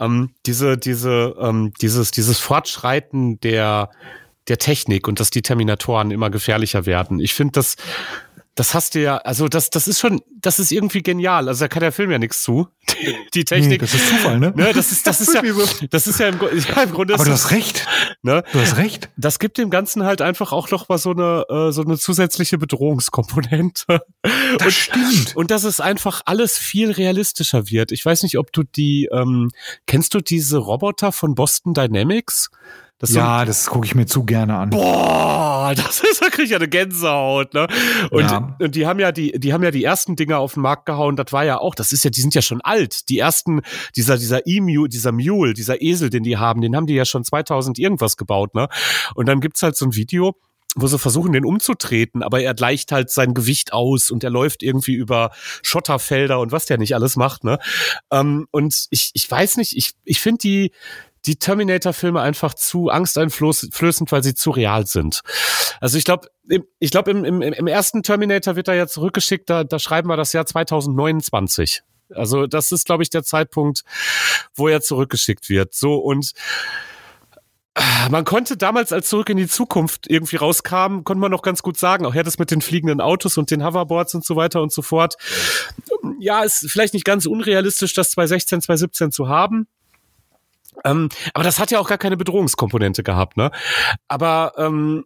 Ähm, diese, diese, ähm, dieses, dieses Fortschreiten der, der Technik und dass die Terminatoren immer gefährlicher werden. Ich finde das, das hast du ja, also das, das ist schon, das ist irgendwie genial. Also da kann der Film ja nichts zu. Die, die Technik. Nee, das ist Zufall, ne? ne das ist, das ist ja, das ist ja im, ja, im Grunde. Aber du hast recht. Ne? Du hast recht. Das gibt dem Ganzen halt einfach auch noch mal so eine, äh, so eine zusätzliche Bedrohungskomponente. Das und, stimmt. Und dass es einfach alles viel realistischer wird. Ich weiß nicht, ob du die, ähm, kennst du diese Roboter von Boston Dynamics? Das ja, so, das gucke ich mir zu gerne an. Boah, das ist, da krieg ich ja eine Gänsehaut, ne? Und, ja. und die haben ja die, die haben ja die ersten Dinger auf den Markt gehauen. Das war ja auch, das ist ja, die sind ja schon alt. Die ersten, dieser, dieser Emu, dieser Mule, dieser Esel, den die haben, den haben die ja schon 2000 irgendwas gebaut, ne? Und dann gibt's halt so ein Video, wo sie versuchen, den umzutreten, aber er gleicht halt sein Gewicht aus und er läuft irgendwie über Schotterfelder und was der nicht alles macht, ne? Ähm, und ich, ich weiß nicht, ich, ich finde die, die Terminator-Filme einfach zu angsteinflößend, weil sie zu real sind. Also ich glaube, ich glaube, im, im, im ersten Terminator wird er ja zurückgeschickt, da, da schreiben wir das Jahr 2029. Also das ist, glaube ich, der Zeitpunkt, wo er zurückgeschickt wird. So und äh, man konnte damals, als Zurück in die Zukunft irgendwie rauskam, konnte man noch ganz gut sagen, auch ja, das mit den fliegenden Autos und den Hoverboards und so weiter und so fort. Ja, ist vielleicht nicht ganz unrealistisch, das 2016, 2017 zu haben. Ähm, aber das hat ja auch gar keine Bedrohungskomponente gehabt, ne? Aber ähm,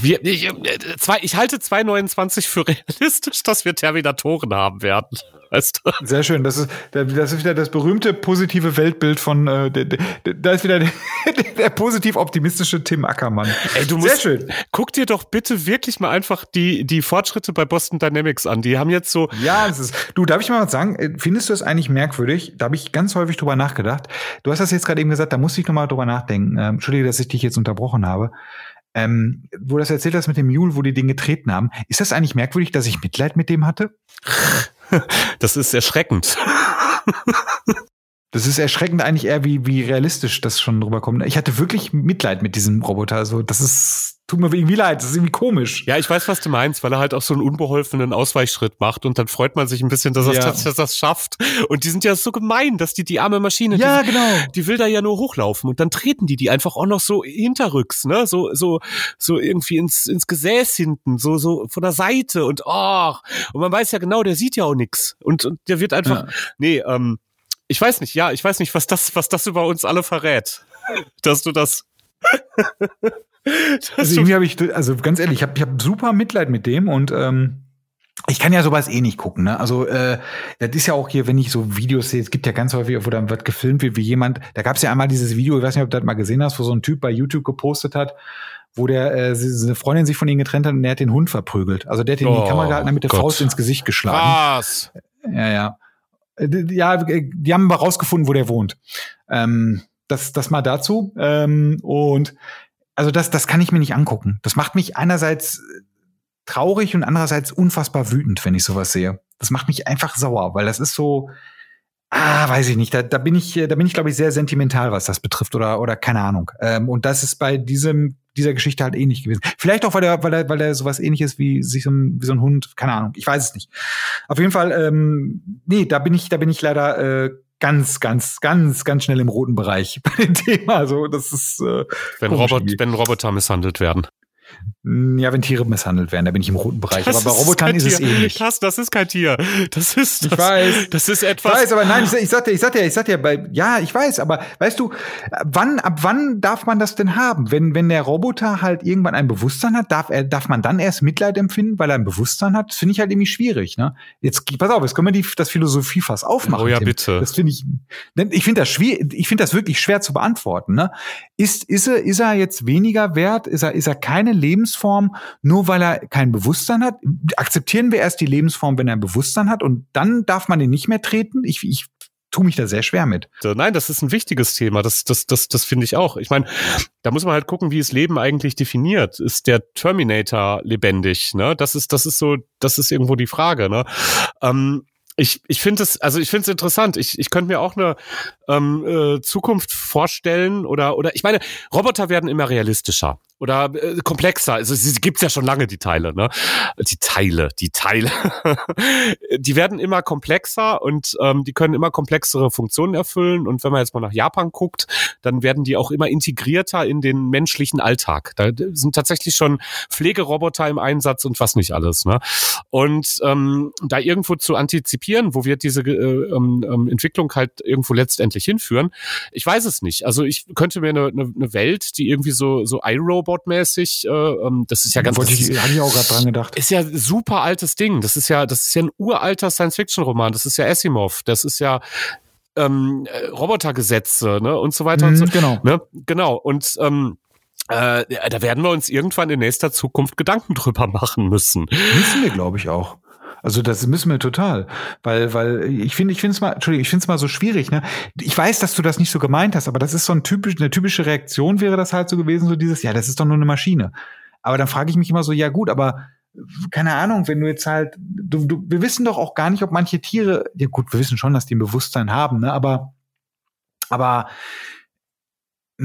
wir, ich, äh, zwei, ich halte 2,29 für realistisch, dass wir Terminatoren haben werden. Weißt du? Sehr schön. Das ist, das ist wieder das berühmte positive Weltbild von, äh, da ist wieder der, der positiv optimistische Tim Ackermann. Ey, du musst, Sehr schön. Guck dir doch bitte wirklich mal einfach die, die Fortschritte bei Boston Dynamics an. Die haben jetzt so. Ja, das ist, du, darf ich mal was sagen? Äh, findest du es eigentlich merkwürdig? Da habe ich ganz häufig drüber nachgedacht. Du hast das jetzt gerade eben gesagt, da musste ich nochmal drüber nachdenken. Ähm, Entschuldige, dass ich dich jetzt unterbrochen habe. Ähm, wo das erzählt hast mit dem Mule, wo die den getreten haben. Ist das eigentlich merkwürdig, dass ich Mitleid mit dem hatte? Das ist erschreckend. Das ist erschreckend eigentlich eher, wie, wie realistisch das schon drüber kommt. Ich hatte wirklich Mitleid mit diesem Roboter. Also, das ist, tut mir irgendwie leid. Das ist irgendwie komisch. Ja, ich weiß, was du meinst, weil er halt auch so einen unbeholfenen Ausweichschritt macht und dann freut man sich ein bisschen, dass er ja. das, das schafft. Und die sind ja so gemein, dass die, die arme Maschine, ja, die, genau. die will da ja nur hochlaufen und dann treten die die einfach auch noch so hinterrücks, ne, so, so, so irgendwie ins, ins Gesäß hinten, so, so von der Seite und, oh, und man weiß ja genau, der sieht ja auch nix. Und, und der wird einfach, ja. nee, ähm, ich weiß nicht, ja, ich weiß nicht, was das, was das über uns alle verrät. Dass du das. Also irgendwie habe ich, also ganz ehrlich, ich habe ich hab super Mitleid mit dem und ähm, ich kann ja sowas eh nicht gucken, ne? Also äh, das ist ja auch hier, wenn ich so Videos sehe, es gibt ja ganz häufig, wo dann wird gefilmt wird, wie jemand, da gab es ja einmal dieses Video, ich weiß nicht, ob du das mal gesehen hast, wo so ein Typ bei YouTube gepostet hat, wo der äh, eine Freundin sich von ihm getrennt hat und er hat den Hund verprügelt. Also der hat ihn oh, in die Kamera gehalten, damit der Faust ins Gesicht geschlagen. Was? Ja, ja. Äh, ja, äh, die haben aber rausgefunden, wo der wohnt. Ähm, das, das mal dazu. Ähm, und also das, das kann ich mir nicht angucken. Das macht mich einerseits äh, traurig und andererseits unfassbar wütend, wenn ich sowas sehe. Das macht mich einfach sauer, weil das ist so, ah, weiß ich nicht. Da, da bin ich, da bin ich, glaube ich, sehr sentimental, was das betrifft oder oder keine Ahnung. Ähm, und das ist bei diesem dieser Geschichte halt ähnlich gewesen. Vielleicht auch, weil er, weil er, weil er sowas ähnliches wie sich so ein, wie so ein Hund, keine Ahnung, ich weiß es nicht. Auf jeden Fall, ähm, nee, da bin ich, da bin ich leider äh, ganz, ganz, ganz, ganz schnell im roten Bereich bei dem Thema. Also das ist äh, wenn, Robot, wenn Roboter misshandelt werden. Ja, wenn Tiere misshandelt werden, da bin ich im roten Bereich. Das aber bei Robotern ist, es ähnlich. Krass, das ist kein Tier. Das ist, das, ich weiß. Das ist etwas. Ich weiß, aber nein, ich, ich sagte, ich sagte ja, ich sagte ja, bei, ja, ich weiß, aber weißt du, wann, ab wann darf man das denn haben? Wenn, wenn der Roboter halt irgendwann ein Bewusstsein hat, darf er, darf man dann erst Mitleid empfinden, weil er ein Bewusstsein hat? Das finde ich halt irgendwie schwierig, ne? Jetzt, pass auf, jetzt können wir die, das Philosophiefass aufmachen. Oh ja, Tim. bitte. Das finde ich, denn ich finde das schwierig, ich finde das wirklich schwer zu beantworten, ne? Ist, ist er, ist er jetzt weniger wert? Ist er, ist er keine Lebensform? nur weil er kein Bewusstsein hat? Akzeptieren wir erst die Lebensform, wenn er ein Bewusstsein hat und dann darf man ihn nicht mehr treten? Ich, ich tue mich da sehr schwer mit. Nein, das ist ein wichtiges Thema. Das, das, das, das finde ich auch. Ich meine, da muss man halt gucken, wie es Leben eigentlich definiert. Ist der Terminator lebendig? Ne? Das ist, das ist so, das ist irgendwo die Frage. Ne? Ähm, ich, ich finde es, also ich finde es interessant. Ich, ich könnte mir auch eine ähm, äh, Zukunft vorstellen oder, oder ich meine, Roboter werden immer realistischer. Oder äh, komplexer. Also es gibt's ja schon lange die Teile, ne? Die Teile, die Teile. die werden immer komplexer und ähm, die können immer komplexere Funktionen erfüllen. Und wenn man jetzt mal nach Japan guckt, dann werden die auch immer integrierter in den menschlichen Alltag. Da sind tatsächlich schon Pflegeroboter im Einsatz und was nicht alles. Ne? Und ähm, da irgendwo zu antizipieren, wo wird diese äh, ähm, ähm, Entwicklung halt irgendwo letztendlich hinführen, ich weiß es nicht. Also ich könnte mir eine, eine, eine Welt, die irgendwie so so iRobot Robot-mäßig. Äh, ähm, das ist ja ganz. Wollte ich, ist, ich auch gerade dran gedacht. Ist ja super altes Ding. Das ist ja, das ist ja ein uralter Science-Fiction-Roman. Das ist ja Asimov. Das ist ja ähm, äh, Robotergesetze, ne und so weiter mhm, und so. Genau. Ne? Genau. Und ähm, äh, da werden wir uns irgendwann in nächster Zukunft Gedanken drüber machen müssen. Müssen wir, glaube ich, auch. Also das müssen wir total, weil weil ich finde ich finde es mal Entschuldigung, ich finde es mal so schwierig, ne? Ich weiß, dass du das nicht so gemeint hast, aber das ist so ein typisch eine typische Reaktion wäre das halt so gewesen so dieses ja, das ist doch nur eine Maschine. Aber dann frage ich mich immer so, ja gut, aber keine Ahnung, wenn du jetzt halt du, du wir wissen doch auch gar nicht, ob manche Tiere, ja gut, wir wissen schon, dass die ein Bewusstsein haben, ne, aber aber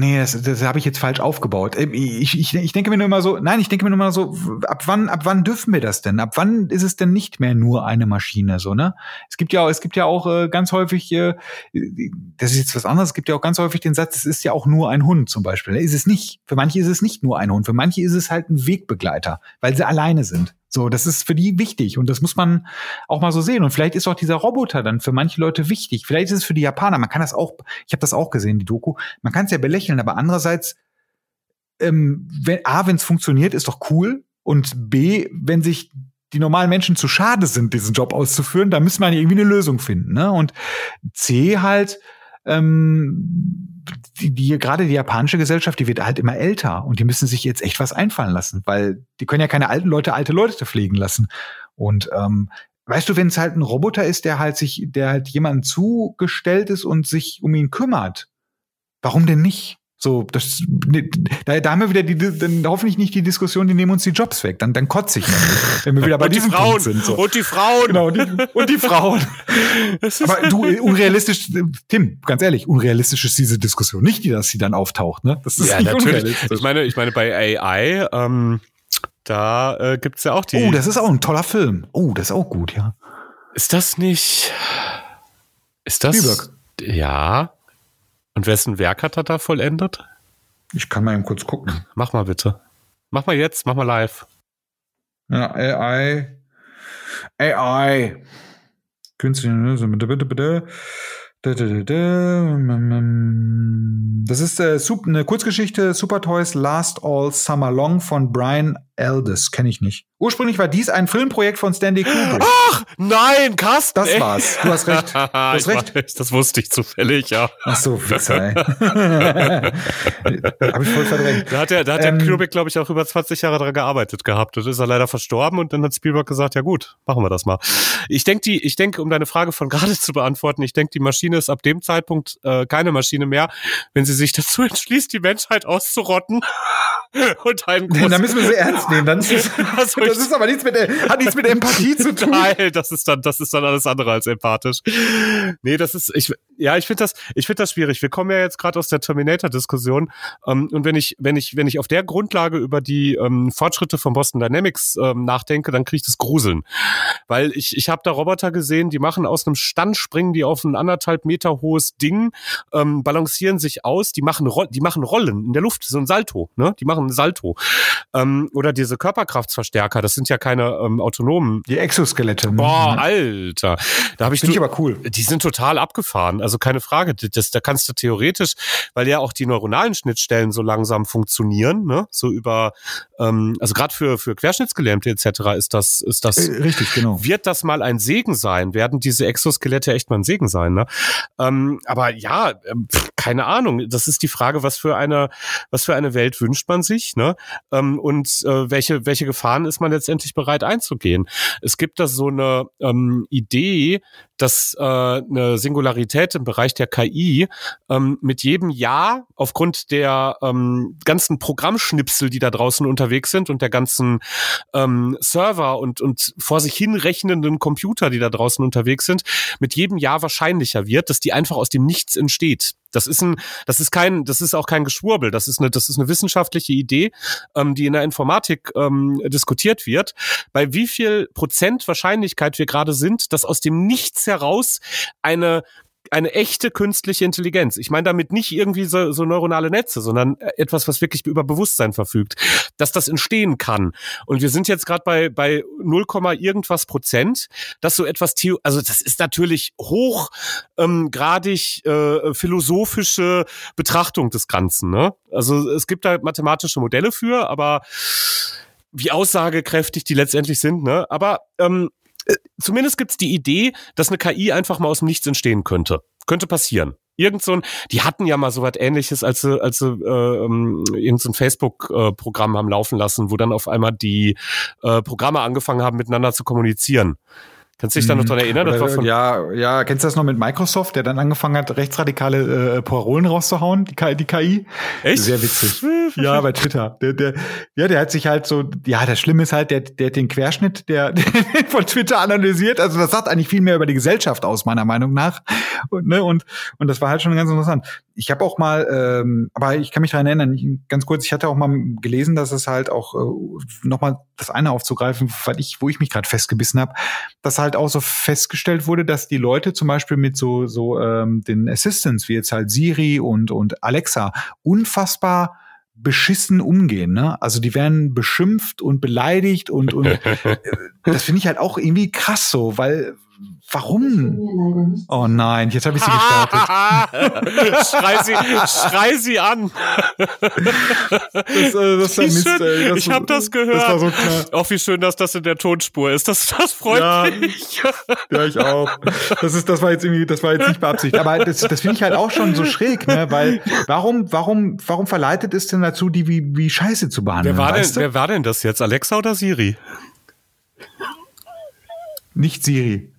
Nee, das, das habe ich jetzt falsch aufgebaut. Ähm, ich, ich, ich denke mir nur immer so, nein, ich denke mir nur immer so, ab wann, ab wann dürfen wir das denn? Ab wann ist es denn nicht mehr nur eine Maschine, so, ne? Es gibt ja, es gibt ja auch äh, ganz häufig, äh, das ist jetzt was anderes, es gibt ja auch ganz häufig den Satz, es ist ja auch nur ein Hund zum Beispiel. Ist es nicht. Für manche ist es nicht nur ein Hund, für manche ist es halt ein Wegbegleiter, weil sie alleine sind. So, das ist für die wichtig und das muss man auch mal so sehen. Und vielleicht ist auch dieser Roboter dann für manche Leute wichtig. Vielleicht ist es für die Japaner. Man kann das auch, ich habe das auch gesehen, die Doku. Man kann es ja belächeln, aber andererseits, ähm, wenn, a, wenn es funktioniert, ist doch cool. Und b, wenn sich die normalen Menschen zu schade sind, diesen Job auszuführen, dann müssen wir irgendwie eine Lösung finden. Ne? Und c halt, ähm, die, die gerade die japanische Gesellschaft, die wird halt immer älter und die müssen sich jetzt echt was einfallen lassen, weil die können ja keine alten Leute alte Leute pflegen lassen. Und ähm, weißt du, wenn es halt ein Roboter ist, der halt sich, der halt jemandem zugestellt ist und sich um ihn kümmert, warum denn nicht? So, das, ne, da, da haben wir wieder die, dann hoffentlich nicht die Diskussion, die nehmen uns die Jobs weg. Dann, dann kotze ich nämlich, wenn wir wieder bei und diesem die Frauen, Punkt sind. So. Und die Frauen. Genau, und die, und die Frauen. Aber du, unrealistisch, Tim, ganz ehrlich, unrealistisch ist diese Diskussion nicht, die, dass sie dann auftaucht, ne? Das ist ja, natürlich. Ich meine, ich meine, bei AI, ähm, da äh, gibt's ja auch die. Oh, das ist auch ein toller Film. Oh, das ist auch gut, ja. Ist das nicht? Ist das? Spielberg. Ja. Und wessen Werk hat er da vollendet? Ich kann mal eben kurz gucken. Mach mal bitte. Mach mal jetzt, mach mal live. Ja, AI. AI. Künstliche, bitte, bitte, bitte. Das ist äh, eine Kurzgeschichte Super Toys Last All Summer Long von Brian Aldiss. Kenne ich nicht. Ursprünglich war dies ein Filmprojekt von Stanley Kubrick. Ach, nein, Carsten. Das ey. war's. Du hast recht. Du hast recht. Weiß, das wusste ich zufällig, ja. Ach so, verzeih. Hab ich voll verdrängt. Da hat der, da hat ähm, der Kubrick, glaube ich, auch über 20 Jahre dran gearbeitet gehabt. Und ist er leider verstorben und dann hat Spielberg gesagt, ja gut, machen wir das mal. Ich denke, die, ich denke, um deine Frage von gerade zu beantworten, ich denke, die Maschine ist ab dem Zeitpunkt äh, keine Maschine mehr, wenn sie sich dazu entschließt, die Menschheit auszurotten. und einen großen, Dann müssen wir sie ernst nehmen. Dann ist es, also das ist aber nichts mit, hat nichts mit Empathie zu tun. Nein, das ist dann, das ist dann alles andere als empathisch. Nee, das ist, ich, ja, ich finde das, ich finde das schwierig. Wir kommen ja jetzt gerade aus der Terminator-Diskussion. Ähm, und wenn ich, wenn ich, wenn ich auf der Grundlage über die ähm, Fortschritte von Boston Dynamics ähm, nachdenke, dann kriege ich das Gruseln. Weil ich, ich habe da Roboter gesehen, die machen aus einem Stand, springen die auf ein anderthalb Meter hohes Ding, ähm, balancieren sich aus, die machen, die machen Rollen in der Luft, so ein Salto, ne? Die machen ein Salto. Ähm, oder diese Körperkraftsverstärker, das sind ja keine ähm, autonomen. Die Exoskelette. Boah, mhm. Alter. Da habe ich, Find ich aber cool. Die sind total abgefahren. Also keine Frage. Das, da kannst du theoretisch, weil ja auch die neuronalen Schnittstellen so langsam funktionieren, ne? So über, ähm, also gerade für für Querschnittsgelähmte etc. ist das ist das äh, richtig genau. Wird das mal ein Segen sein? Werden diese Exoskelette echt mal ein Segen sein? Ne? Ähm, aber ja, ähm, pff, keine Ahnung. Das ist die Frage, was für eine was für eine Welt wünscht man sich? Ne? Ähm, und äh, welche welche Gefahren ist man letztendlich bereit einzugehen? Es gibt da so eine ähm, Idee, dass äh, eine Singularität im Bereich der KI ähm, mit jedem Jahr aufgrund der ähm, ganzen Programmschnipsel, die da draußen unterwegs sind und der ganzen ähm, Server und, und vor sich hinrechnenden Computer, die da draußen unterwegs sind, mit jedem Jahr wahrscheinlicher wird, dass die einfach aus dem Nichts entsteht. Das ist ein, das ist kein, das ist auch kein Geschwurbel. Das ist eine, das ist eine wissenschaftliche Idee, ähm, die in der Informatik ähm, diskutiert wird. Bei wie viel Prozent Wahrscheinlichkeit wir gerade sind, dass aus dem Nichts heraus eine eine echte künstliche Intelligenz. Ich meine damit nicht irgendwie so, so neuronale Netze, sondern äh, etwas, was wirklich über Bewusstsein verfügt, dass das entstehen kann. Und wir sind jetzt gerade bei bei 0, irgendwas Prozent, dass so etwas also das ist natürlich hochgradig ähm, äh, philosophische Betrachtung des Ganzen. Ne? Also es gibt da mathematische Modelle für, aber wie aussagekräftig die letztendlich sind. Ne? Aber ähm, äh, zumindest gibt's die Idee, dass eine KI einfach mal aus dem Nichts entstehen könnte. Könnte passieren. Irgend so ein, die hatten ja mal so was ähnliches, als sie, als sie äh, ähm, irgend so ein Facebook-Programm haben laufen lassen, wo dann auf einmal die äh, Programme angefangen haben, miteinander zu kommunizieren. Kannst du dich da noch mhm. dran erinnern? Das war von ja, ja, kennst du das noch mit Microsoft, der dann angefangen hat, rechtsradikale äh, Parolen rauszuhauen, die, die KI? Echt? Sehr witzig. ja, bei Twitter. Der, der, ja, der hat sich halt so, ja, das Schlimme ist halt, der, der hat den Querschnitt der, der von Twitter analysiert. Also das sagt eigentlich viel mehr über die Gesellschaft aus, meiner Meinung nach. Und, ne, und, und das war halt schon ganz interessant ich habe auch mal, ähm, aber ich kann mich daran erinnern, ganz kurz, ich hatte auch mal gelesen, dass es halt auch äh, nochmal das eine aufzugreifen, weil ich, wo ich mich gerade festgebissen habe, dass halt auch so festgestellt wurde, dass die Leute zum Beispiel mit so so ähm, den Assistants wie jetzt halt Siri und und Alexa unfassbar beschissen umgehen, ne? Also die werden beschimpft und beleidigt und und äh, das finde ich halt auch irgendwie krass so, weil Warum? Oh nein, jetzt habe ich sie gestartet. schrei, sie, schrei sie an. das, äh, das ist Mist, ey. Das ich habe das gehört. Das war so klar. Auch wie schön, dass das in der Tonspur ist. Das, das freut ja, mich. ja, ich auch. Das ist, das war jetzt irgendwie, das war jetzt nicht beabsichtigt. Aber das, das finde ich halt auch schon so schräg, ne? Weil warum, warum, warum verleitet es denn dazu, die wie, wie Scheiße zu behandeln? Wer war denn, wer war denn das jetzt? Alexa oder Siri? Nicht Siri.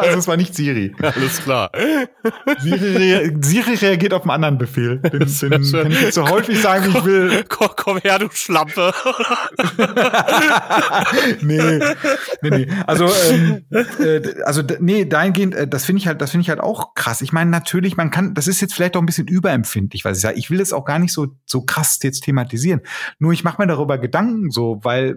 also es war nicht Siri. Alles klar. Siri, rea Siri reagiert auf einen anderen Befehl. Den, den kann ich jetzt so häufig sagen, wie ich will. Komm, komm her, du Schlampe. nee, nee, nee. Also, ähm, äh, also nee, dahingehend, äh, das finde ich halt, das finde ich halt auch krass. Ich meine, natürlich, man kann, das ist jetzt vielleicht auch ein bisschen überempfindlich, was ich sage. Ich will es auch gar nicht so so krass jetzt thematisieren. Nur ich mache mir darüber Gedanken, so, weil,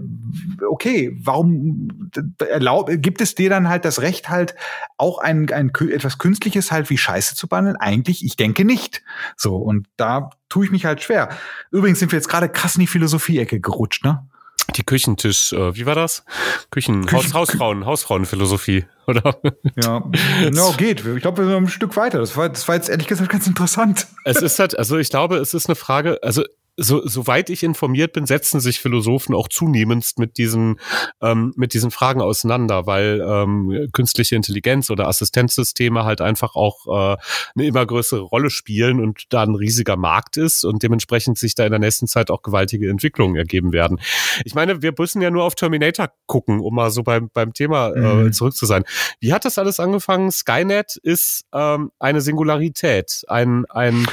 okay, warum erlaub, gibt es dir dann halt das Recht halt auch ein, ein etwas Künstliches halt wie Scheiße zu behandeln? Eigentlich, ich denke nicht. So, und da tue ich mich halt schwer. Übrigens sind wir jetzt gerade krass in die Philosophie-Ecke gerutscht, ne? Die Küchentisch, äh, wie war das? Küchen, Küchen Haus, Hausfrauen, Hausfrauenphilosophie, oder? Ja, no, geht. Ich glaube, wir sind ein Stück weiter. Das war, das war jetzt ehrlich gesagt ganz interessant. Es ist halt, also ich glaube, es ist eine Frage, also so, soweit ich informiert bin, setzen sich Philosophen auch zunehmend mit diesen, ähm, mit diesen Fragen auseinander, weil ähm, künstliche Intelligenz oder Assistenzsysteme halt einfach auch äh, eine immer größere Rolle spielen und da ein riesiger Markt ist und dementsprechend sich da in der nächsten Zeit auch gewaltige Entwicklungen ergeben werden. Ich meine, wir müssen ja nur auf Terminator gucken, um mal so beim, beim Thema äh, mhm. zurück zu sein. Wie hat das alles angefangen? Skynet ist ähm, eine Singularität, ein, ein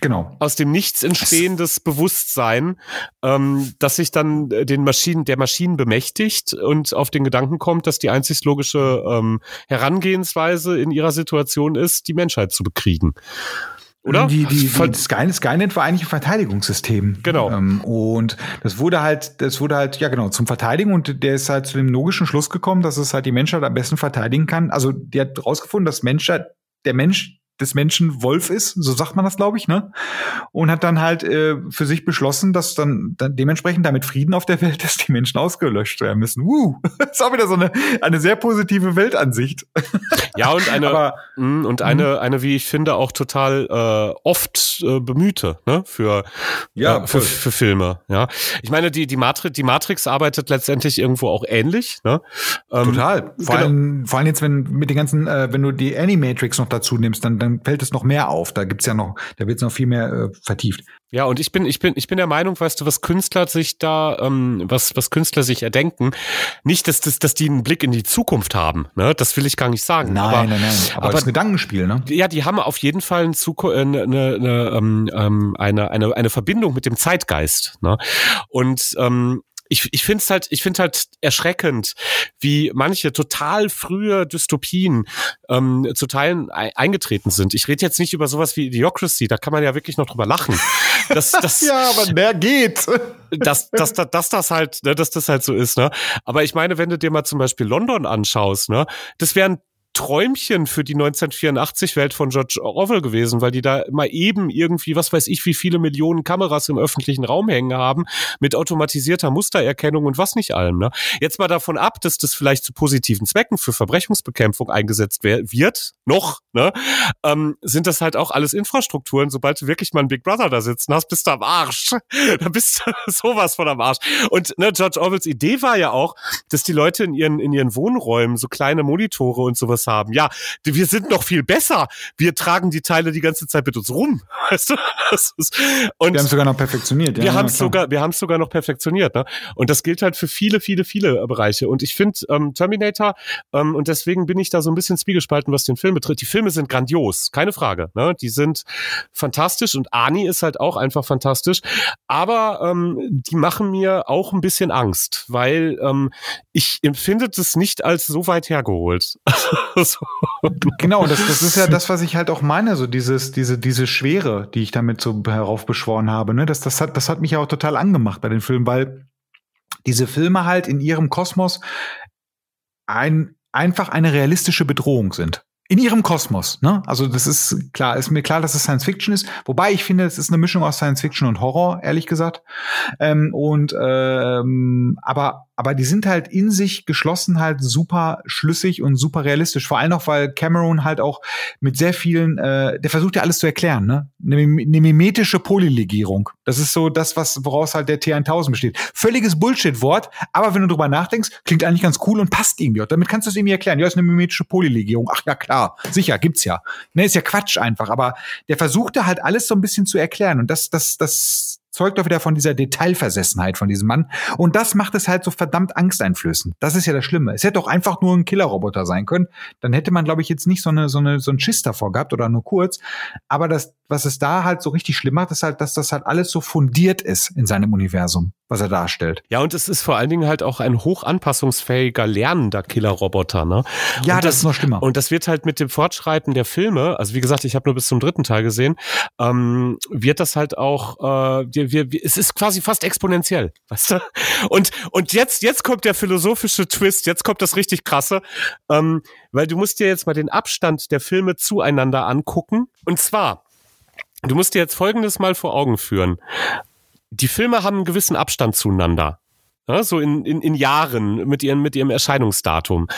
Genau. Aus dem Nichts entstehendes Bewusstsein, ähm, das sich dann äh, den Maschinen, der Maschinen bemächtigt und auf den Gedanken kommt, dass die einzig logische ähm, Herangehensweise in ihrer Situation ist, die Menschheit zu bekriegen. Oder? Die, die, die Skynet, Skynet war eigentlich ein Verteidigungssystem. Genau. Ähm, und das wurde halt, das wurde halt, ja genau, zum Verteidigen und der ist halt zu dem logischen Schluss gekommen, dass es halt die Menschheit am besten verteidigen kann. Also der hat rausgefunden, dass Menschheit, der Mensch des Menschen Wolf ist, so sagt man das, glaube ich, ne? Und hat dann halt äh, für sich beschlossen, dass dann, dann dementsprechend damit Frieden auf der Welt ist, die Menschen ausgelöscht werden müssen. Uh, das ist auch wieder so eine, eine sehr positive Weltansicht. Ja, und eine, Aber, mh, und eine, mhm. eine, wie ich finde, auch total äh, oft äh, bemühte, ne? Für, ja, äh, für, für Filme. Ja. Ich meine, die, die, Matrix, die Matrix arbeitet letztendlich irgendwo auch ähnlich, ne? Ähm, total. Vor, genau. allem, vor allem jetzt, wenn mit den ganzen, äh, wenn du die Animatrix noch dazu nimmst, dann, dann dann fällt es noch mehr auf. Da gibt's ja noch, da wird es noch viel mehr äh, vertieft. Ja, und ich bin, ich bin, ich bin der Meinung, weißt du, was Künstler sich da, ähm, was, was Künstler sich erdenken, nicht, dass, dass, dass die einen Blick in die Zukunft haben, ne? Das will ich gar nicht sagen. Nein, aber, nein, nein. Aber, aber das Gedankenspiel, ne? Ja, die haben auf jeden Fall eine, eine, eine, eine, eine, eine Verbindung mit dem Zeitgeist, ne? Und ähm, ich, ich finde es halt, ich finde halt erschreckend, wie manche total frühe Dystopien ähm, zu Teilen e eingetreten sind. Ich rede jetzt nicht über sowas wie Idiocracy, da kann man ja wirklich noch drüber lachen. Das, das, ja, aber mehr geht. Dass, dass, dass, dass das halt, ne, dass das halt so ist, ne? Aber ich meine, wenn du dir mal zum Beispiel London anschaust, ne, das wären Träumchen für die 1984-Welt von George Orwell gewesen, weil die da mal eben irgendwie, was weiß ich, wie viele Millionen Kameras im öffentlichen Raum hängen haben, mit automatisierter Mustererkennung und was nicht allem. Ne? Jetzt mal davon ab, dass das vielleicht zu positiven Zwecken für Verbrechungsbekämpfung eingesetzt wird, noch, ne? ähm, sind das halt auch alles Infrastrukturen. Sobald du wirklich mal einen Big Brother da sitzen hast, bist du am Arsch. da bist du sowas von am Arsch. Und ne, George Orwells Idee war ja auch, dass die Leute in ihren, in ihren Wohnräumen so kleine Monitore und sowas haben. Ja, wir sind noch viel besser. Wir tragen die Teile die ganze Zeit mit uns rum. Weißt du? Und wir haben es sogar noch perfektioniert. Ja, wir haben es sogar, wir haben es sogar noch perfektioniert. Ne? Und das gilt halt für viele, viele, viele Bereiche. Und ich finde ähm, Terminator ähm, und deswegen bin ich da so ein bisschen zwiegespalten, was den Film betrifft. Die Filme sind grandios, keine Frage. Ne? Die sind fantastisch und Ani ist halt auch einfach fantastisch. Aber ähm, die machen mir auch ein bisschen Angst, weil ähm, ich empfinde das nicht als so weit hergeholt. so. Genau, das, das ist ja das, was ich halt auch meine, so dieses, diese, diese Schwere, die ich damit so heraufbeschworen habe. Ne? Das, das, hat, das hat mich ja auch total angemacht bei den Filmen, weil diese Filme halt in ihrem Kosmos ein, einfach eine realistische Bedrohung sind in ihrem Kosmos. Ne? Also das ist klar, ist mir klar, dass es Science Fiction ist. Wobei ich finde, es ist eine Mischung aus Science Fiction und Horror, ehrlich gesagt. Ähm, und ähm, aber aber die sind halt in sich geschlossen halt super schlüssig und super realistisch. Vor allem auch, weil Cameron halt auch mit sehr vielen, äh, der versucht ja alles zu erklären, ne? Eine, eine mimetische Polylegierung. Das ist so das, was woraus halt der T1000 besteht. Völliges Bullshit-Wort, aber wenn du drüber nachdenkst, klingt eigentlich ganz cool und passt irgendwie. Damit kannst du es irgendwie erklären. Ja, ist eine mimetische Polylegierung. Ach ja, klar, sicher, gibt's ja. Ne, ist ja Quatsch einfach. Aber der versuchte halt alles so ein bisschen zu erklären. Und das, das, das zeugt doch wieder von dieser Detailversessenheit von diesem Mann. Und das macht es halt so verdammt angsteinflößend. Das ist ja das Schlimme. Es hätte doch einfach nur ein Killerroboter sein können. Dann hätte man, glaube ich, jetzt nicht so eine, so eine, so ein Schiss davor gehabt oder nur kurz. Aber das, was es da halt so richtig schlimm macht, ist halt, dass das halt alles so fundiert ist in seinem Universum, was er darstellt. Ja, und es ist vor allen Dingen halt auch ein hoch anpassungsfähiger, lernender Killerroboter, ne? Ja, das, das, ist noch schlimmer. Und das wird halt mit dem Fortschreiten der Filme, also wie gesagt, ich habe nur bis zum dritten Teil gesehen, ähm, wird das halt auch, äh, wir, es ist quasi fast exponentiell, weißt du? Und, und jetzt, jetzt kommt der philosophische Twist, jetzt kommt das richtig krasse, ähm, weil du musst dir jetzt mal den Abstand der Filme zueinander angucken. Und zwar, du musst dir jetzt Folgendes mal vor Augen führen. Die Filme haben einen gewissen Abstand zueinander. Ja, so in, in, in Jahren mit ihrem, mit ihrem Erscheinungsdatum.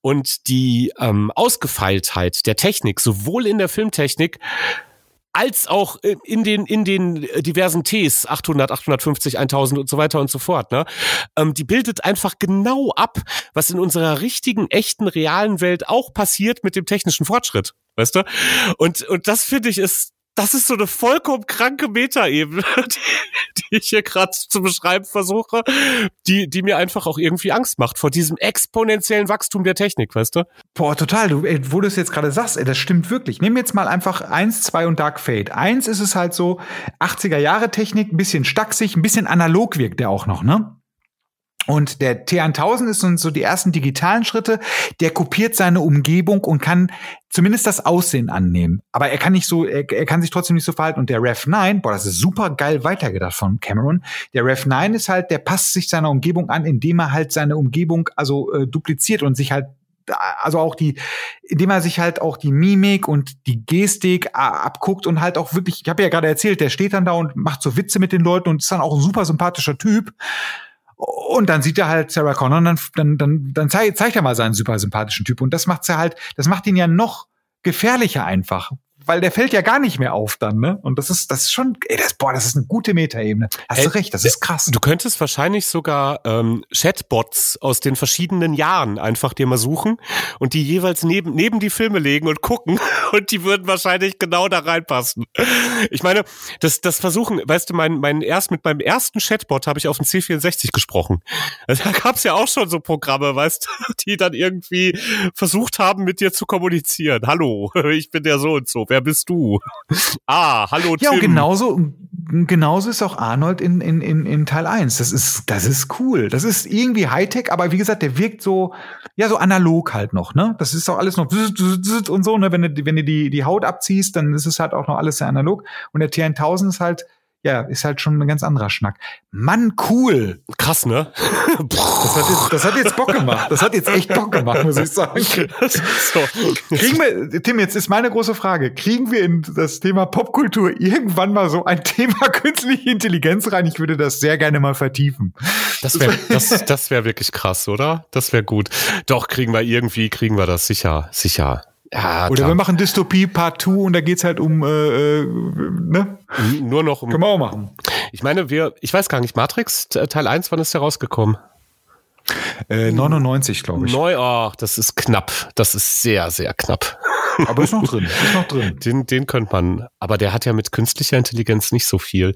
Und die ähm, Ausgefeiltheit der Technik, sowohl in der Filmtechnik als auch in den in den diversen Ts 800, 850, 1000 und so weiter und so fort. Ne? Ähm, die bildet einfach genau ab, was in unserer richtigen, echten, realen Welt auch passiert mit dem technischen Fortschritt. Weißt du? Und und das finde ich ist das ist so eine vollkommen kranke Metaebene, die, die ich hier gerade zu beschreiben versuche, die, die mir einfach auch irgendwie Angst macht vor diesem exponentiellen Wachstum der Technik, weißt du? Boah, total. Du, ey, wo du es jetzt gerade sagst, ey, das stimmt wirklich. Nimm jetzt mal einfach eins, zwei und Dark Fate. Eins ist es halt so, 80er Jahre Technik, ein bisschen stacksig, ein bisschen analog wirkt der auch noch, ne? Und der T1000 ist so die ersten digitalen Schritte. Der kopiert seine Umgebung und kann zumindest das Aussehen annehmen. Aber er kann nicht so, er, er kann sich trotzdem nicht so verhalten. Und der Rev 9, boah, das ist super geil weitergedacht von Cameron. Der Rev 9 ist halt, der passt sich seiner Umgebung an, indem er halt seine Umgebung also äh, dupliziert und sich halt also auch die, indem er sich halt auch die Mimik und die Gestik äh, abguckt und halt auch wirklich, ich habe ja gerade erzählt, der steht dann da und macht so Witze mit den Leuten und ist dann auch ein super sympathischer Typ. Und dann sieht er halt Sarah Connor und dann, dann, dann, dann zeigt, er mal seinen super sympathischen Typ. Und das macht's ja halt, das macht ihn ja noch gefährlicher einfach weil der fällt ja gar nicht mehr auf dann, ne? Und das ist, das ist schon, ey, das, boah, das ist eine gute Metaebene. Hast ey, du recht, das ist krass. Du könntest wahrscheinlich sogar ähm, Chatbots aus den verschiedenen Jahren einfach dir mal suchen und die jeweils neben, neben die Filme legen und gucken und die würden wahrscheinlich genau da reinpassen. Ich meine, das, das versuchen, weißt du, mein, mein erst, mit meinem ersten Chatbot habe ich auf dem C64 gesprochen. Also, da gab's ja auch schon so Programme, weißt du, die dann irgendwie versucht haben, mit dir zu kommunizieren. Hallo, ich bin der so und so wer bist du? ah, hallo Tim. Ja, und genauso, genauso ist auch Arnold in, in, in, in Teil 1. Das ist, das ist cool. Das ist irgendwie Hightech, aber wie gesagt, der wirkt so, ja, so analog halt noch, ne? Das ist auch alles noch und so, ne? Wenn du, wenn du die, die Haut abziehst, dann ist es halt auch noch alles sehr analog. Und der T1000 ist halt, ja, ist halt schon ein ganz anderer Schnack. Mann, cool. Krass, ne? Das hat, jetzt, das hat jetzt Bock gemacht. Das hat jetzt echt Bock gemacht, muss ich sagen. so. Kriegen wir, Tim, jetzt ist meine große Frage. Kriegen wir in das Thema Popkultur irgendwann mal so ein Thema künstliche Intelligenz rein? Ich würde das sehr gerne mal vertiefen. Das wäre das, das wär wirklich krass, oder? Das wäre gut. Doch, kriegen wir irgendwie, kriegen wir das sicher, sicher. Ja, Oder wir machen Dystopie Part 2 und da geht's halt um, äh, äh, ne? Nur noch um. Können wir auch machen. Ich meine, wir, ich weiß gar nicht, Matrix Teil 1, wann ist der rausgekommen? Äh, 99, glaube ich. Neu, ach, das ist knapp. Das ist sehr, sehr knapp. Aber ist noch drin, ist noch drin. Den, den könnte man, aber der hat ja mit künstlicher Intelligenz nicht so viel.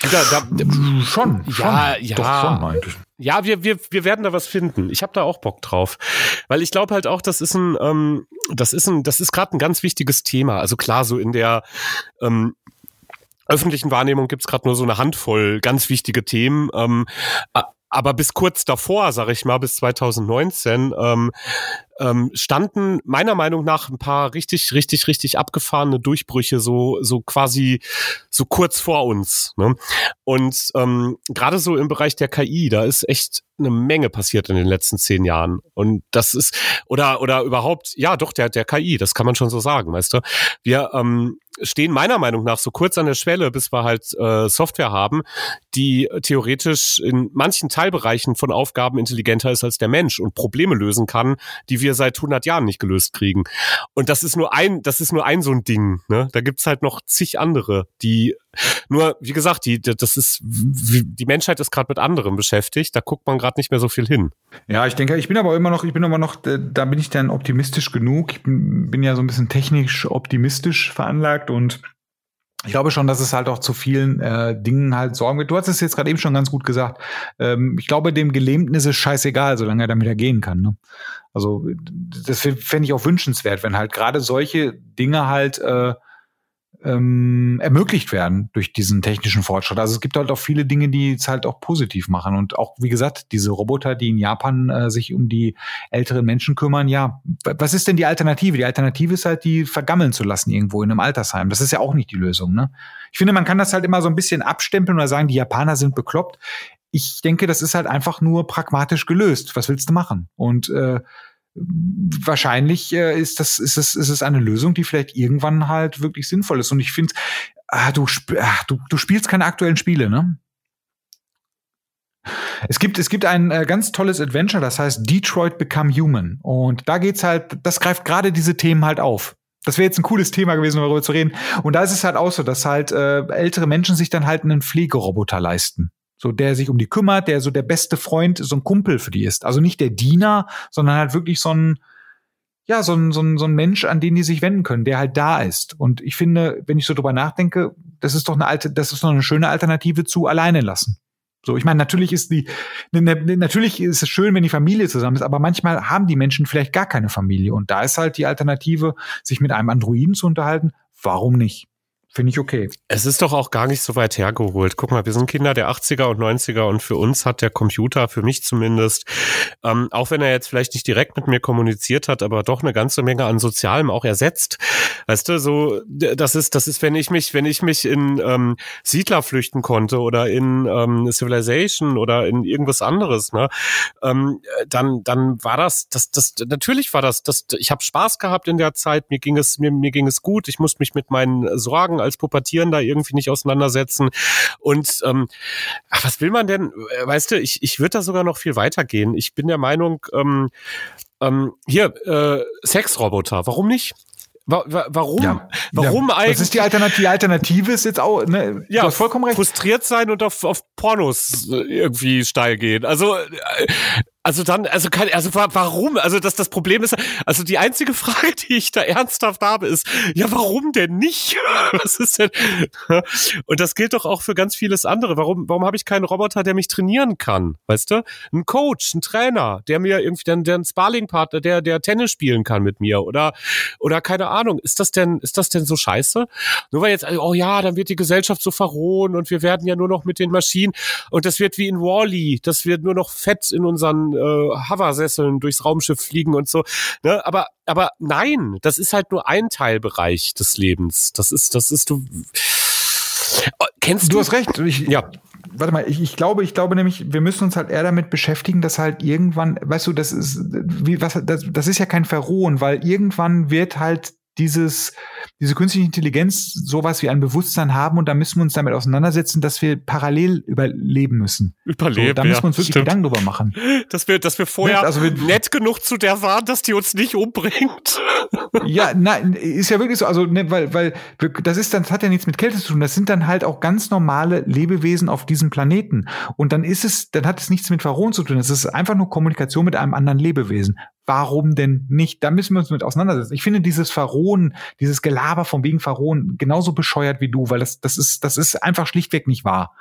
Da, da, schon, ja, schon. ja. Doch schon, meinte ich. Ja, wir, wir, wir werden da was finden. Ich habe da auch Bock drauf. Weil ich glaube halt auch, das ist ein, ähm, das ist ein, das ist gerade ein ganz wichtiges Thema. Also klar, so in der ähm, öffentlichen Wahrnehmung gibt's gerade nur so eine Handvoll ganz wichtige Themen. Ähm, aber bis kurz davor, sage ich mal, bis 2019, ähm, ähm, standen meiner Meinung nach ein paar richtig, richtig, richtig abgefahrene Durchbrüche so, so quasi so kurz vor uns. Ne? Und ähm, gerade so im Bereich der KI, da ist echt eine Menge passiert in den letzten zehn Jahren. Und das ist, oder, oder überhaupt, ja, doch, der, der KI, das kann man schon so sagen, weißt du. Wir ähm, stehen meiner Meinung nach so kurz an der Schwelle, bis wir halt äh, Software haben, die theoretisch in manchen Teilbereichen von Aufgaben intelligenter ist als der Mensch und Probleme lösen kann, die wir seit 100 Jahren nicht gelöst kriegen. Und das ist nur ein, das ist nur ein so ein Ding. Ne? Da gibt's halt noch zig andere, die nur, wie gesagt, die, das ist, die Menschheit ist gerade mit anderem beschäftigt. Da guckt man gerade nicht mehr so viel hin. Ja, ich denke, ich bin aber immer noch, ich bin immer noch, da bin ich dann optimistisch genug. Ich bin, bin ja so ein bisschen technisch optimistisch veranlagt und ich glaube schon, dass es halt auch zu vielen äh, Dingen halt Sorgen wird. Du hast es jetzt gerade eben schon ganz gut gesagt. Ähm, ich glaube, dem Gelähmten ist es scheißegal, solange er damit gehen kann. Ne? Also das fände ich auch wünschenswert, wenn halt gerade solche Dinge halt äh, ähm, ermöglicht werden durch diesen technischen Fortschritt. Also es gibt halt auch viele Dinge, die es halt auch positiv machen. Und auch, wie gesagt, diese Roboter, die in Japan äh, sich um die älteren Menschen kümmern, ja, was ist denn die Alternative? Die Alternative ist halt, die vergammeln zu lassen irgendwo in einem Altersheim. Das ist ja auch nicht die Lösung, ne? Ich finde, man kann das halt immer so ein bisschen abstempeln oder sagen, die Japaner sind bekloppt. Ich denke, das ist halt einfach nur pragmatisch gelöst. Was willst du machen? Und äh, wahrscheinlich äh, ist das ist es ist es eine Lösung, die vielleicht irgendwann halt wirklich sinnvoll ist. Und ich finde, ah, du, ah, du du spielst keine aktuellen Spiele, ne? Es gibt, es gibt ein äh, ganz tolles Adventure, das heißt Detroit Become Human. Und da geht's halt, das greift gerade diese Themen halt auf. Das wäre jetzt ein cooles Thema gewesen, darüber zu reden. Und da ist es halt auch so, dass halt äh, ältere Menschen sich dann halt einen Pflegeroboter leisten. So, der sich um die kümmert, der so der beste Freund, so ein Kumpel für die ist. Also nicht der Diener, sondern halt wirklich so ein, ja, so ein, so ein, so ein Mensch, an den die sich wenden können, der halt da ist. Und ich finde, wenn ich so drüber nachdenke, das ist doch eine alte, das ist doch eine schöne Alternative zu alleine lassen. So, ich meine, natürlich ist die, ne, ne, natürlich ist es schön, wenn die Familie zusammen ist, aber manchmal haben die Menschen vielleicht gar keine Familie. Und da ist halt die Alternative, sich mit einem Androiden zu unterhalten. Warum nicht? Finde ich okay. Es ist doch auch gar nicht so weit hergeholt. Guck mal, wir sind Kinder der 80er und 90er und für uns hat der Computer, für mich zumindest, ähm, auch wenn er jetzt vielleicht nicht direkt mit mir kommuniziert hat, aber doch eine ganze Menge an Sozialem auch ersetzt. Weißt du, so, das ist, das ist, wenn ich mich, wenn ich mich in ähm, Siedler flüchten konnte oder in ähm, Civilization oder in irgendwas anderes, ne, ähm, dann, dann war das, das, das, natürlich war das, das, ich habe Spaß gehabt in der Zeit, mir ging es, mir, mir ging es gut, ich musste mich mit meinen Sorgen als Pubertierender irgendwie nicht auseinandersetzen. Und ähm, ach, was will man denn? Äh, weißt du, ich, ich würde da sogar noch viel weiter gehen. Ich bin der Meinung, ähm, ähm, hier, äh, Sexroboter, warum nicht? Warum? Ja. Warum ja. eigentlich? Was ist die Alternative? Die Alternative ist jetzt auch, ne, ja, vollkommen recht. Frustriert sein und auf, auf Pornos irgendwie steil gehen. Also, äh, Also dann, also kann, also warum? Also das, das Problem ist, also die einzige Frage, die ich da ernsthaft habe, ist, ja, warum denn nicht? Was ist denn? Und das gilt doch auch für ganz vieles andere. Warum, warum habe ich keinen Roboter, der mich trainieren kann? Weißt du? Ein Coach, ein Trainer, der mir irgendwie, der, der ein Sparling-Partner, der, der Tennis spielen kann mit mir oder, oder keine Ahnung. Ist das denn, ist das denn so scheiße? Nur weil jetzt, oh ja, dann wird die Gesellschaft so verrohen und wir werden ja nur noch mit den Maschinen und das wird wie in Wally, das wird nur noch Fett in unseren äh, Hover-Sesseln durchs Raumschiff fliegen und so. Ne? Aber, aber nein, das ist halt nur ein Teilbereich des Lebens. Das ist, das ist du. Oh, kennst du? Du hast recht. Ich, ja warte mal, ich, ich glaube, ich glaube nämlich, wir müssen uns halt eher damit beschäftigen, dass halt irgendwann, weißt du, das ist, wie, was, das, das ist ja kein Verrohen, weil irgendwann wird halt dieses, diese künstliche Intelligenz sowas wie ein Bewusstsein haben und da müssen wir uns damit auseinandersetzen, dass wir parallel überleben müssen. Überleben. So, da müssen wir uns wirklich stimmt. Gedanken drüber machen. Dass wir, dass wir vorher also wir, nett genug zu der waren, dass die uns nicht umbringt. Ja, nein, ist ja wirklich so, also, ne, weil, weil, das ist dann, das hat ja nichts mit Kälte zu tun. Das sind dann halt auch ganz normale Lebewesen auf diesem Planeten. Und dann ist es, dann hat es nichts mit Pharaonen zu tun. Es ist einfach nur Kommunikation mit einem anderen Lebewesen. Warum denn nicht? Da müssen wir uns mit auseinandersetzen. Ich finde dieses Pharaonen, dieses Gelaber von wegen Pharaonen genauso bescheuert wie du, weil das, das ist, das ist einfach schlichtweg nicht wahr.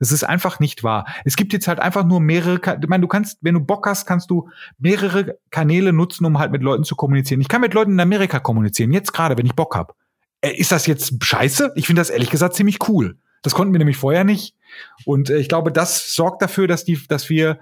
Es ist einfach nicht wahr. Es gibt jetzt halt einfach nur mehrere, ich meine, du kannst, wenn du Bock hast, kannst du mehrere Kanäle nutzen, um halt mit Leuten zu kommunizieren. Ich kann mit Leuten in Amerika kommunizieren, jetzt gerade, wenn ich Bock hab. Äh, ist das jetzt scheiße? Ich finde das ehrlich gesagt ziemlich cool. Das konnten wir nämlich vorher nicht. Und äh, ich glaube, das sorgt dafür, dass die, dass wir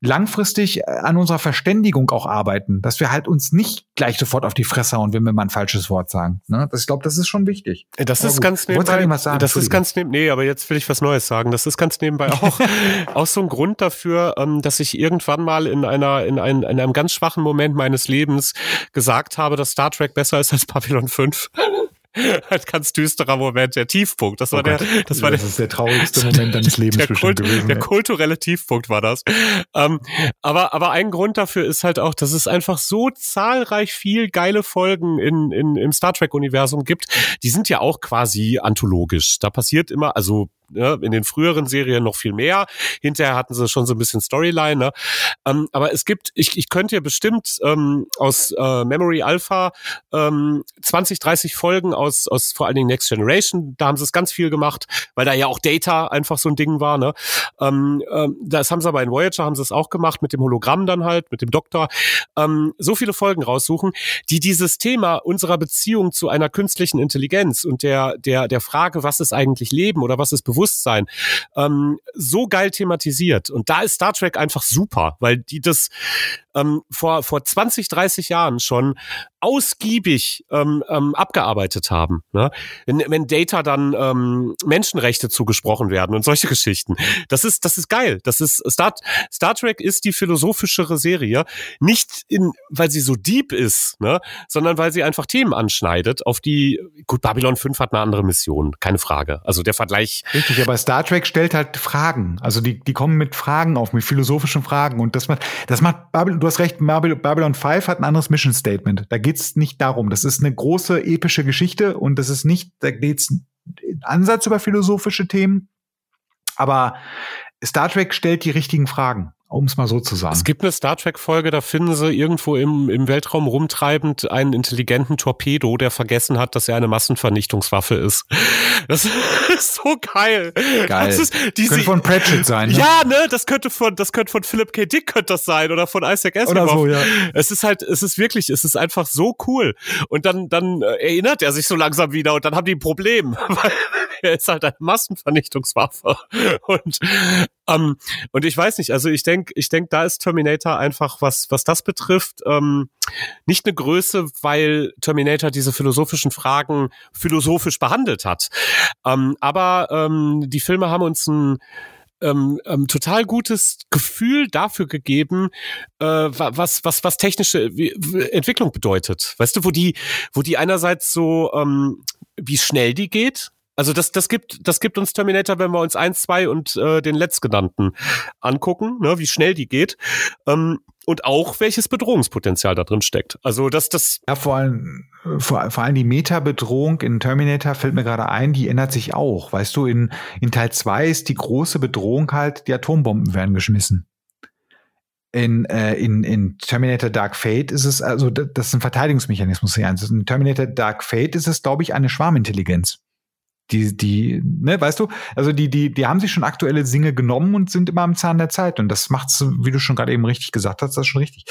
langfristig äh, an unserer Verständigung auch arbeiten, dass wir halt uns nicht gleich sofort auf die Fresse hauen, wenn wir mal ein falsches Wort sagen. Ne? Das, ich glaube, das ist schon wichtig. Das aber ist gut. ganz nebenbei. Sagen? Das ist ganz neben, nee, aber jetzt will ich was Neues sagen. Das ist ganz nebenbei auch, auch so ein Grund dafür, ähm, dass ich irgendwann mal in einer, in, ein, in einem ganz schwachen Moment meines Lebens gesagt habe, dass Star Trek besser ist als Babylon 5. Ein ganz düsterer Moment, der Tiefpunkt. Das war oh der, das war das der, ist der traurigste Moment deines Lebens der, Kult, gewesen. Der kulturelle Tiefpunkt war das. Ähm, aber, aber ein Grund dafür ist halt auch, dass es einfach so zahlreich viel geile Folgen in, in, im Star Trek Universum gibt. Die sind ja auch quasi anthologisch. Da passiert immer, also ne, in den früheren Serien noch viel mehr. Hinterher hatten sie schon so ein bisschen Storyline. Ne? Ähm, aber es gibt, ich, ich könnte ja bestimmt ähm, aus äh, Memory Alpha ähm, 20, 30 Folgen aus, aus vor allen Dingen Next Generation, da haben sie es ganz viel gemacht, weil da ja auch Data einfach so ein Ding war. Ne? Ähm, ähm, das haben sie aber in Voyager haben sie es auch gemacht mit dem Hologramm dann halt, mit dem Doktor. Ähm, so viele Folgen raussuchen, die dieses Thema unserer Beziehung zu einer künstlichen Intelligenz und der, der, der Frage, was ist eigentlich Leben oder was ist Bewusstsein, Bewusstsein ähm, so geil thematisiert. Und da ist Star Trek einfach super, weil die das ähm, vor, vor 20, 30 Jahren schon ausgiebig ähm, ähm, abgearbeitet haben. Ne? Wenn, wenn Data dann ähm, Menschenrechte zugesprochen werden und solche Geschichten. Das ist, das ist geil. Das ist Star, Star Trek ist die philosophischere Serie. Nicht in, weil sie so deep ist, ne? sondern weil sie einfach Themen anschneidet, auf die, gut, Babylon 5 hat eine andere Mission, keine Frage. Also der Vergleich. Richtig, aber Star Trek stellt halt Fragen. Also die, die kommen mit Fragen auf, mit philosophischen Fragen. Und das macht, das macht Babylon, du hast recht, Babylon 5 hat ein anderes Mission Statement. Da geht's nicht darum. Das ist eine große epische Geschichte und das ist nicht, da geht's Ansatz über philosophische Themen. Aber Star Trek stellt die richtigen Fragen um es mal so zu sagen. Es gibt eine Star Trek-Folge, da finden sie irgendwo im, im Weltraum rumtreibend einen intelligenten Torpedo, der vergessen hat, dass er eine Massenvernichtungswaffe ist. Das ist so geil. Geil. Das ist diese, könnte von Pratchett sein. Ne? Ja, ne, das könnte von, das könnte von Philip K. Dick könnte das sein oder von Isaac Asimov. Oder so, ja. Es ist halt, es ist wirklich, es ist einfach so cool. Und dann, dann äh, erinnert er sich so langsam wieder und dann haben die ein Problem, weil er ist halt eine Massenvernichtungswaffe. Und, ähm, und ich weiß nicht, also ich denke, ich denke, da ist Terminator einfach, was, was das betrifft, ähm, nicht eine Größe, weil Terminator diese philosophischen Fragen philosophisch behandelt hat. Ähm, aber ähm, die Filme haben uns ein ähm, ähm, total gutes Gefühl dafür gegeben, äh, was was was technische Entwicklung bedeutet. Weißt du, wo die wo die einerseits so ähm, wie schnell die geht, also das, das gibt, das gibt uns Terminator, wenn wir uns eins, zwei und äh, den letztgenannten angucken, ne, wie schnell die geht. Ähm, und auch welches Bedrohungspotenzial da drin steckt. Also dass das. Ja, vor allem, vor, vor allem die Meta-Bedrohung in Terminator fällt mir gerade ein, die ändert sich auch. Weißt du, in, in Teil zwei ist die große Bedrohung halt, die Atombomben werden geschmissen. in, äh, in, in Terminator Dark Fate ist es, also das ist ein Verteidigungsmechanismus in Terminator Dark Fate ist es, glaube ich, eine Schwarmintelligenz. Die, die, ne, weißt du, also die, die, die haben sich schon aktuelle Singe genommen und sind immer am Zahn der Zeit. Und das macht's, wie du schon gerade eben richtig gesagt hast, das ist schon richtig.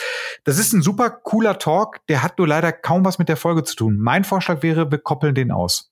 Das ist ein super cooler Talk, der hat nur leider kaum was mit der Folge zu tun. Mein Vorschlag wäre, wir koppeln den aus.